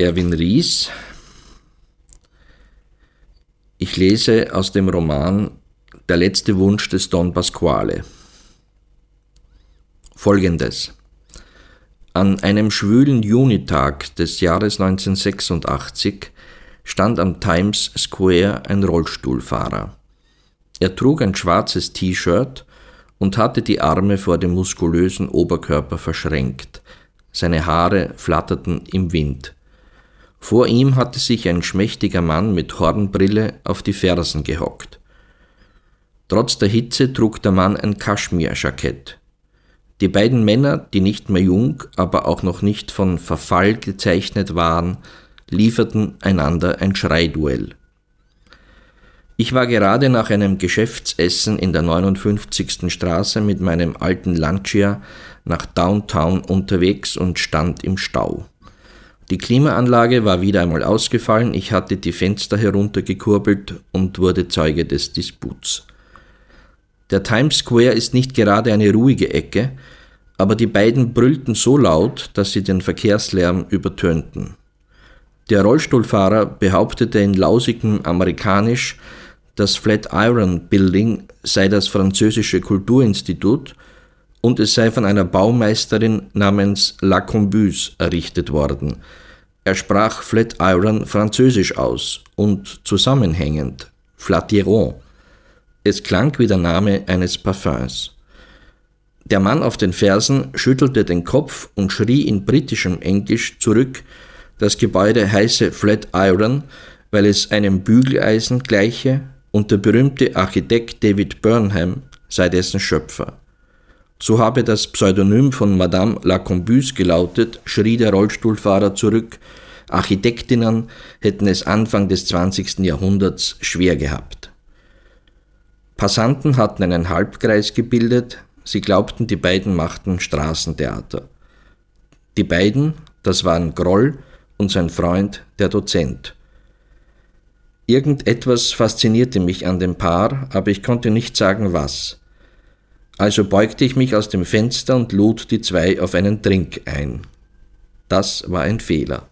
Erwin Ries. Ich lese aus dem Roman Der letzte Wunsch des Don Pasquale. Folgendes. An einem schwülen Junitag des Jahres 1986 stand am Times Square ein Rollstuhlfahrer. Er trug ein schwarzes T-Shirt und hatte die Arme vor dem muskulösen Oberkörper verschränkt. Seine Haare flatterten im Wind. Vor ihm hatte sich ein schmächtiger Mann mit Hornbrille auf die Fersen gehockt. Trotz der Hitze trug der Mann ein Kaschmirjackett. Die beiden Männer, die nicht mehr jung, aber auch noch nicht von Verfall gezeichnet waren, lieferten einander ein Schreiduell. Ich war gerade nach einem Geschäftsessen in der 59. Straße mit meinem alten Lancia nach Downtown unterwegs und stand im Stau. Die Klimaanlage war wieder einmal ausgefallen, ich hatte die Fenster heruntergekurbelt und wurde Zeuge des Disputs. Der Times Square ist nicht gerade eine ruhige Ecke, aber die beiden brüllten so laut, dass sie den Verkehrslärm übertönten. Der Rollstuhlfahrer behauptete in lausigem Amerikanisch, das Flatiron Building sei das französische Kulturinstitut und es sei von einer Baumeisterin namens La Combuse errichtet worden. Er sprach Flatiron französisch aus und zusammenhängend Flatiron. Es klang wie der Name eines Parfums. Der Mann auf den Fersen schüttelte den Kopf und schrie in britischem Englisch zurück, das Gebäude heiße Flatiron, weil es einem Bügeleisen gleiche und der berühmte Architekt David Burnham sei dessen Schöpfer. So habe das Pseudonym von Madame Lacombuse gelautet, schrie der Rollstuhlfahrer zurück, Architektinnen hätten es Anfang des 20. Jahrhunderts schwer gehabt. Passanten hatten einen Halbkreis gebildet, sie glaubten, die beiden machten Straßentheater. Die beiden, das waren Groll und sein Freund, der Dozent. Irgendetwas faszinierte mich an dem Paar, aber ich konnte nicht sagen was. Also beugte ich mich aus dem Fenster und lud die zwei auf einen Trink ein. Das war ein Fehler.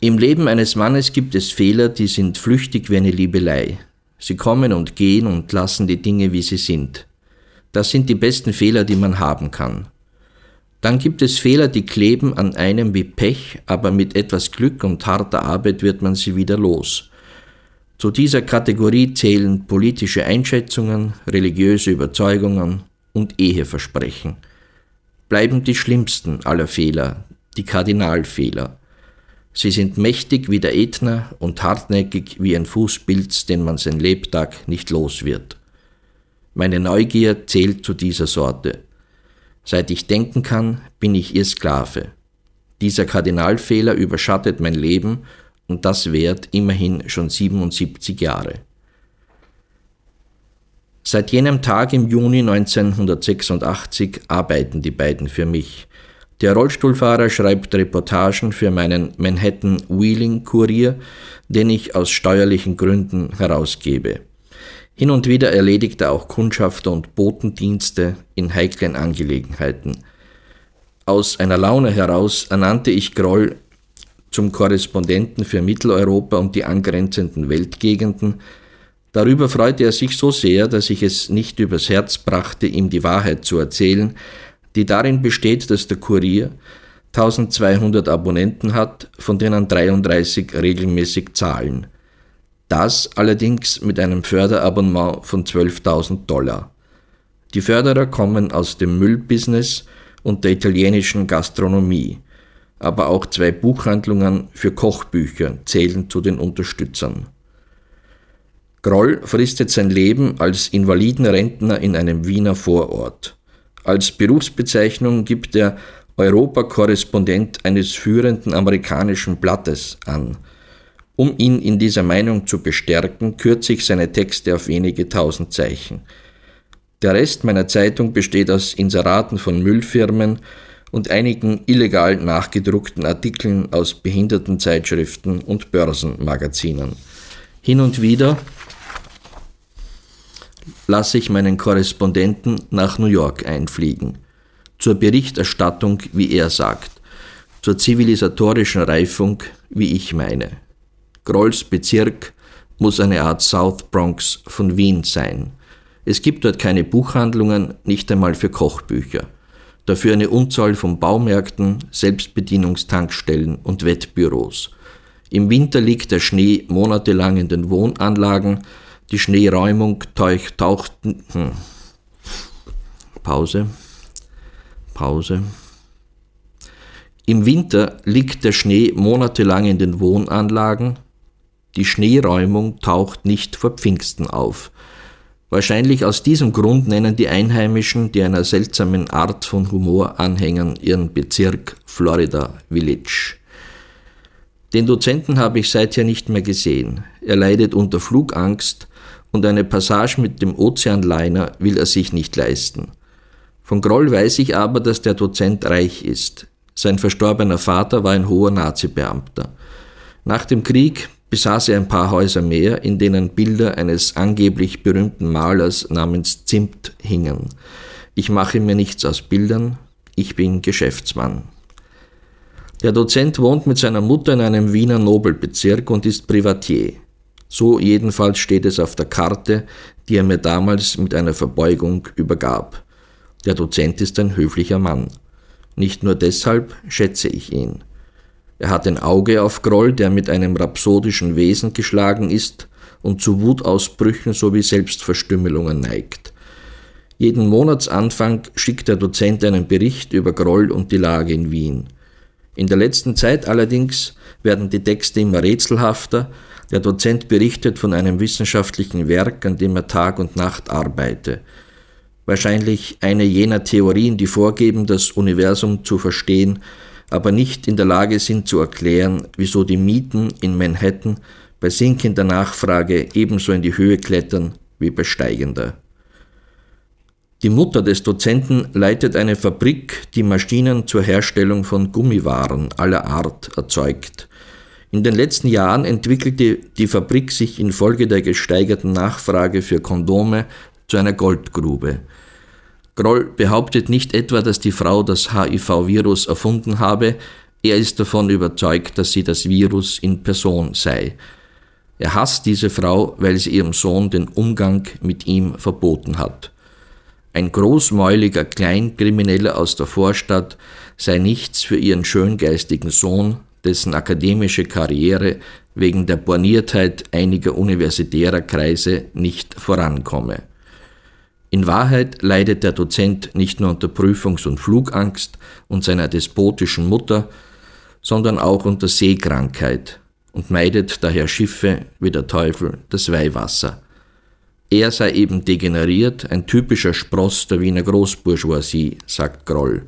Im Leben eines Mannes gibt es Fehler, die sind flüchtig wie eine Liebelei. Sie kommen und gehen und lassen die Dinge, wie sie sind. Das sind die besten Fehler, die man haben kann. Dann gibt es Fehler, die kleben an einem wie Pech, aber mit etwas Glück und harter Arbeit wird man sie wieder los. Zu dieser Kategorie zählen politische Einschätzungen, religiöse Überzeugungen und Eheversprechen. Bleiben die schlimmsten aller Fehler, die Kardinalfehler. Sie sind mächtig wie der Ätna und hartnäckig wie ein Fußpilz, den man sein Lebtag nicht los wird. Meine Neugier zählt zu dieser Sorte. Seit ich denken kann, bin ich ihr Sklave. Dieser Kardinalfehler überschattet mein Leben und das währt immerhin schon 77 Jahre. Seit jenem Tag im Juni 1986 arbeiten die beiden für mich. Der Rollstuhlfahrer schreibt Reportagen für meinen Manhattan Wheeling Kurier, den ich aus steuerlichen Gründen herausgebe. Hin und wieder erledigt er auch Kundschafter und Botendienste in heiklen Angelegenheiten. Aus einer Laune heraus ernannte ich Groll zum Korrespondenten für Mitteleuropa und die angrenzenden Weltgegenden. Darüber freute er sich so sehr, dass ich es nicht übers Herz brachte, ihm die Wahrheit zu erzählen, die darin besteht, dass der Kurier 1200 Abonnenten hat, von denen 33 regelmäßig zahlen. Das allerdings mit einem Förderabonnement von 12.000 Dollar. Die Förderer kommen aus dem Müllbusiness und der italienischen Gastronomie aber auch zwei Buchhandlungen für Kochbücher zählen zu den Unterstützern. Groll fristet sein Leben als Invalidenrentner in einem Wiener Vorort. Als Berufsbezeichnung gibt er Europakorrespondent eines führenden amerikanischen Blattes an. Um ihn in dieser Meinung zu bestärken, kürze ich seine Texte auf wenige tausend Zeichen. Der Rest meiner Zeitung besteht aus Inseraten von Müllfirmen, und einigen illegal nachgedruckten Artikeln aus Behindertenzeitschriften und Börsenmagazinen. Hin und wieder lasse ich meinen Korrespondenten nach New York einfliegen, zur Berichterstattung, wie er sagt. zur zivilisatorischen Reifung, wie ich meine. Grolls Bezirk muss eine Art South Bronx von Wien sein. Es gibt dort keine Buchhandlungen, nicht einmal für Kochbücher. Dafür eine Unzahl von Baumärkten, Selbstbedienungstankstellen und Wettbüros. Im Winter liegt der Schnee monatelang in den Wohnanlagen, die Schneeräumung taucht. Hm. Pause. Pause. Im Winter liegt der Schnee monatelang in den Wohnanlagen, die Schneeräumung taucht nicht vor Pfingsten auf. Wahrscheinlich aus diesem Grund nennen die Einheimischen, die einer seltsamen Art von Humor anhängen, ihren Bezirk Florida Village. Den Dozenten habe ich seither nicht mehr gesehen. Er leidet unter Flugangst und eine Passage mit dem Ozeanliner will er sich nicht leisten. Von Groll weiß ich aber, dass der Dozent reich ist. Sein verstorbener Vater war ein hoher Nazi-Beamter. Nach dem Krieg besaß er ein paar Häuser mehr, in denen Bilder eines angeblich berühmten Malers namens Zimt hingen. Ich mache mir nichts aus Bildern, ich bin Geschäftsmann. Der Dozent wohnt mit seiner Mutter in einem Wiener Nobelbezirk und ist Privatier. So jedenfalls steht es auf der Karte, die er mir damals mit einer Verbeugung übergab. Der Dozent ist ein höflicher Mann. Nicht nur deshalb schätze ich ihn. Er hat ein Auge auf Groll, der mit einem rhapsodischen Wesen geschlagen ist und zu Wutausbrüchen sowie Selbstverstümmelungen neigt. Jeden Monatsanfang schickt der Dozent einen Bericht über Groll und die Lage in Wien. In der letzten Zeit allerdings werden die Texte immer rätselhafter. Der Dozent berichtet von einem wissenschaftlichen Werk, an dem er Tag und Nacht arbeite. Wahrscheinlich eine jener Theorien, die vorgeben, das Universum zu verstehen, aber nicht in der Lage sind zu erklären, wieso die Mieten in Manhattan bei sinkender Nachfrage ebenso in die Höhe klettern wie bei steigender. Die Mutter des Dozenten leitet eine Fabrik, die Maschinen zur Herstellung von Gummiwaren aller Art erzeugt. In den letzten Jahren entwickelte die Fabrik sich infolge der gesteigerten Nachfrage für Kondome zu einer Goldgrube. Groll behauptet nicht etwa, dass die Frau das HIV-Virus erfunden habe, er ist davon überzeugt, dass sie das Virus in Person sei. Er hasst diese Frau, weil sie ihrem Sohn den Umgang mit ihm verboten hat. Ein großmäuliger Kleinkrimineller aus der Vorstadt sei nichts für ihren schöngeistigen Sohn, dessen akademische Karriere wegen der Borniertheit einiger universitärer Kreise nicht vorankomme. In Wahrheit leidet der Dozent nicht nur unter Prüfungs- und Flugangst und seiner despotischen Mutter, sondern auch unter Seekrankheit und meidet daher Schiffe wie der Teufel das Weihwasser. Er sei eben degeneriert, ein typischer Spross der Wiener Großbourgeoisie, sagt Groll.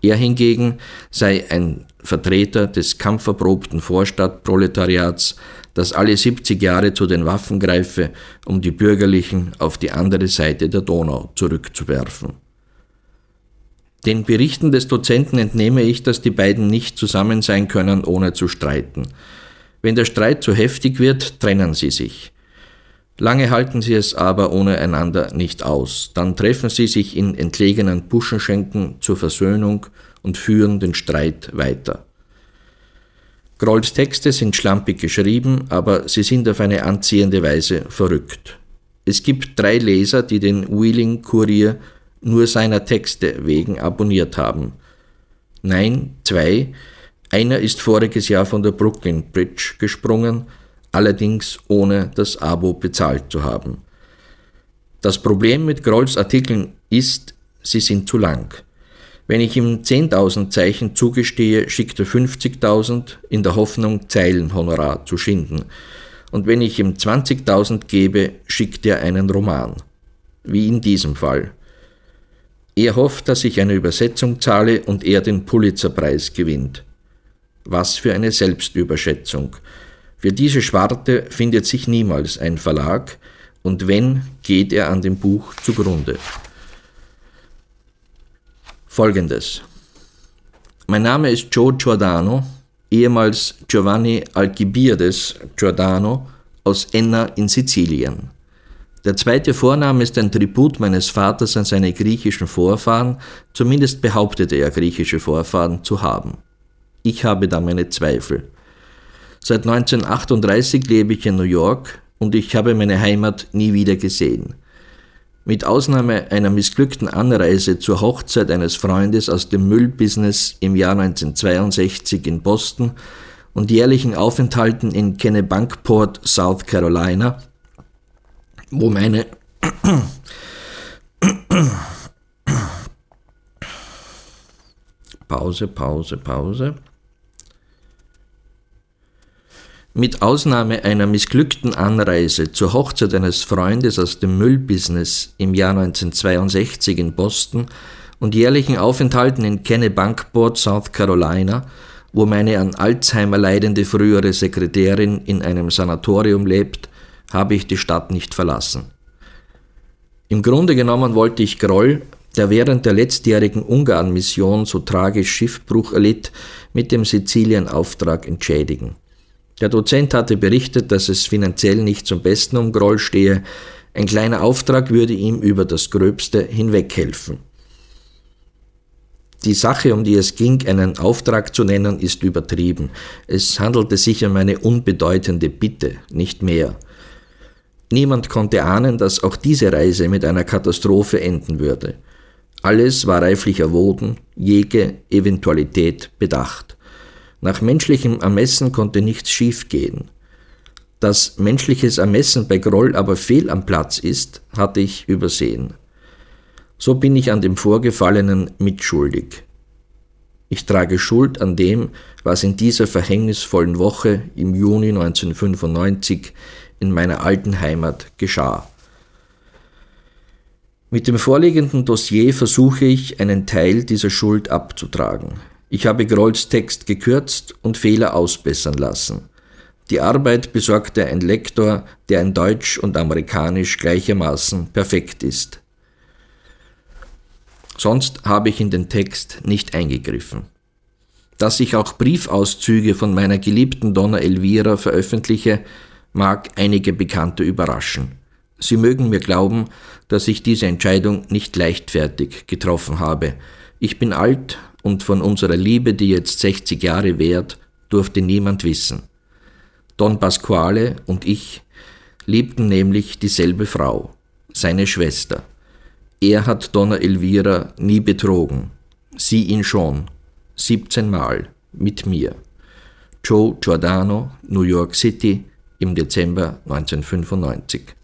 Er hingegen sei ein Vertreter des kampferprobten Vorstadtproletariats, das alle 70 Jahre zu den Waffen greife, um die Bürgerlichen auf die andere Seite der Donau zurückzuwerfen. Den Berichten des Dozenten entnehme ich, dass die beiden nicht zusammen sein können, ohne zu streiten. Wenn der Streit zu heftig wird, trennen sie sich. Lange halten sie es aber ohne einander nicht aus. Dann treffen sie sich in entlegenen Buschenschenken zur Versöhnung und führen den Streit weiter. Grolls Texte sind schlampig geschrieben, aber sie sind auf eine anziehende Weise verrückt. Es gibt drei Leser, die den Wheeling Courier nur seiner Texte wegen abonniert haben. Nein, zwei. Einer ist voriges Jahr von der Brooklyn Bridge gesprungen, allerdings ohne das Abo bezahlt zu haben. Das Problem mit Grolls Artikeln ist, sie sind zu lang. Wenn ich ihm 10.000 Zeichen zugestehe, schickt er 50.000 in der Hoffnung, Zeilenhonorar zu schinden. Und wenn ich ihm 20.000 gebe, schickt er einen Roman. Wie in diesem Fall. Er hofft, dass ich eine Übersetzung zahle und er den Pulitzerpreis gewinnt. Was für eine Selbstüberschätzung. Für diese Schwarte findet sich niemals ein Verlag, und wenn, geht er an dem Buch zugrunde. Folgendes. Mein Name ist Joe Giordano, ehemals Giovanni Alcibiades Giordano aus Enna in Sizilien. Der zweite Vorname ist ein Tribut meines Vaters an seine griechischen Vorfahren, zumindest behauptete er griechische Vorfahren zu haben. Ich habe da meine Zweifel. Seit 1938 lebe ich in New York und ich habe meine Heimat nie wieder gesehen. Mit Ausnahme einer missglückten Anreise zur Hochzeit eines Freundes aus dem Müllbusiness im Jahr 1962 in Boston und jährlichen Aufenthalten in Kennebunkport, South Carolina, wo meine Pause, Pause, Pause. Mit Ausnahme einer missglückten Anreise zur Hochzeit eines Freundes aus dem Müllbusiness im Jahr 1962 in Boston und jährlichen Aufenthalten in Kennebunkport, South Carolina, wo meine an Alzheimer leidende frühere Sekretärin in einem Sanatorium lebt, habe ich die Stadt nicht verlassen. Im Grunde genommen wollte ich Groll, der während der letztjährigen Ungarn-Mission so tragisch Schiffbruch erlitt, mit dem Sizilien-Auftrag entschädigen. Der Dozent hatte berichtet, dass es finanziell nicht zum Besten um Groll stehe. Ein kleiner Auftrag würde ihm über das Gröbste hinweghelfen. Die Sache, um die es ging, einen Auftrag zu nennen, ist übertrieben. Es handelte sich um eine unbedeutende Bitte, nicht mehr. Niemand konnte ahnen, dass auch diese Reise mit einer Katastrophe enden würde. Alles war reiflich erwogen, jede Eventualität bedacht. Nach menschlichem Ermessen konnte nichts schiefgehen. Dass menschliches Ermessen bei Groll aber fehl am Platz ist, hatte ich übersehen. So bin ich an dem Vorgefallenen mitschuldig. Ich trage Schuld an dem, was in dieser verhängnisvollen Woche im Juni 1995 in meiner alten Heimat geschah. Mit dem vorliegenden Dossier versuche ich, einen Teil dieser Schuld abzutragen. Ich habe Grolls Text gekürzt und Fehler ausbessern lassen. Die Arbeit besorgte ein Lektor, der in Deutsch und Amerikanisch gleichermaßen perfekt ist. Sonst habe ich in den Text nicht eingegriffen. Dass ich auch Briefauszüge von meiner geliebten Donna Elvira veröffentliche, mag einige Bekannte überraschen. Sie mögen mir glauben, dass ich diese Entscheidung nicht leichtfertig getroffen habe. Ich bin alt und von unserer Liebe, die jetzt 60 Jahre währt, durfte niemand wissen. Don Pasquale und ich liebten nämlich dieselbe Frau, seine Schwester. Er hat Donna Elvira nie betrogen, sie ihn schon, 17 Mal, mit mir. Joe Giordano, New York City, im Dezember 1995.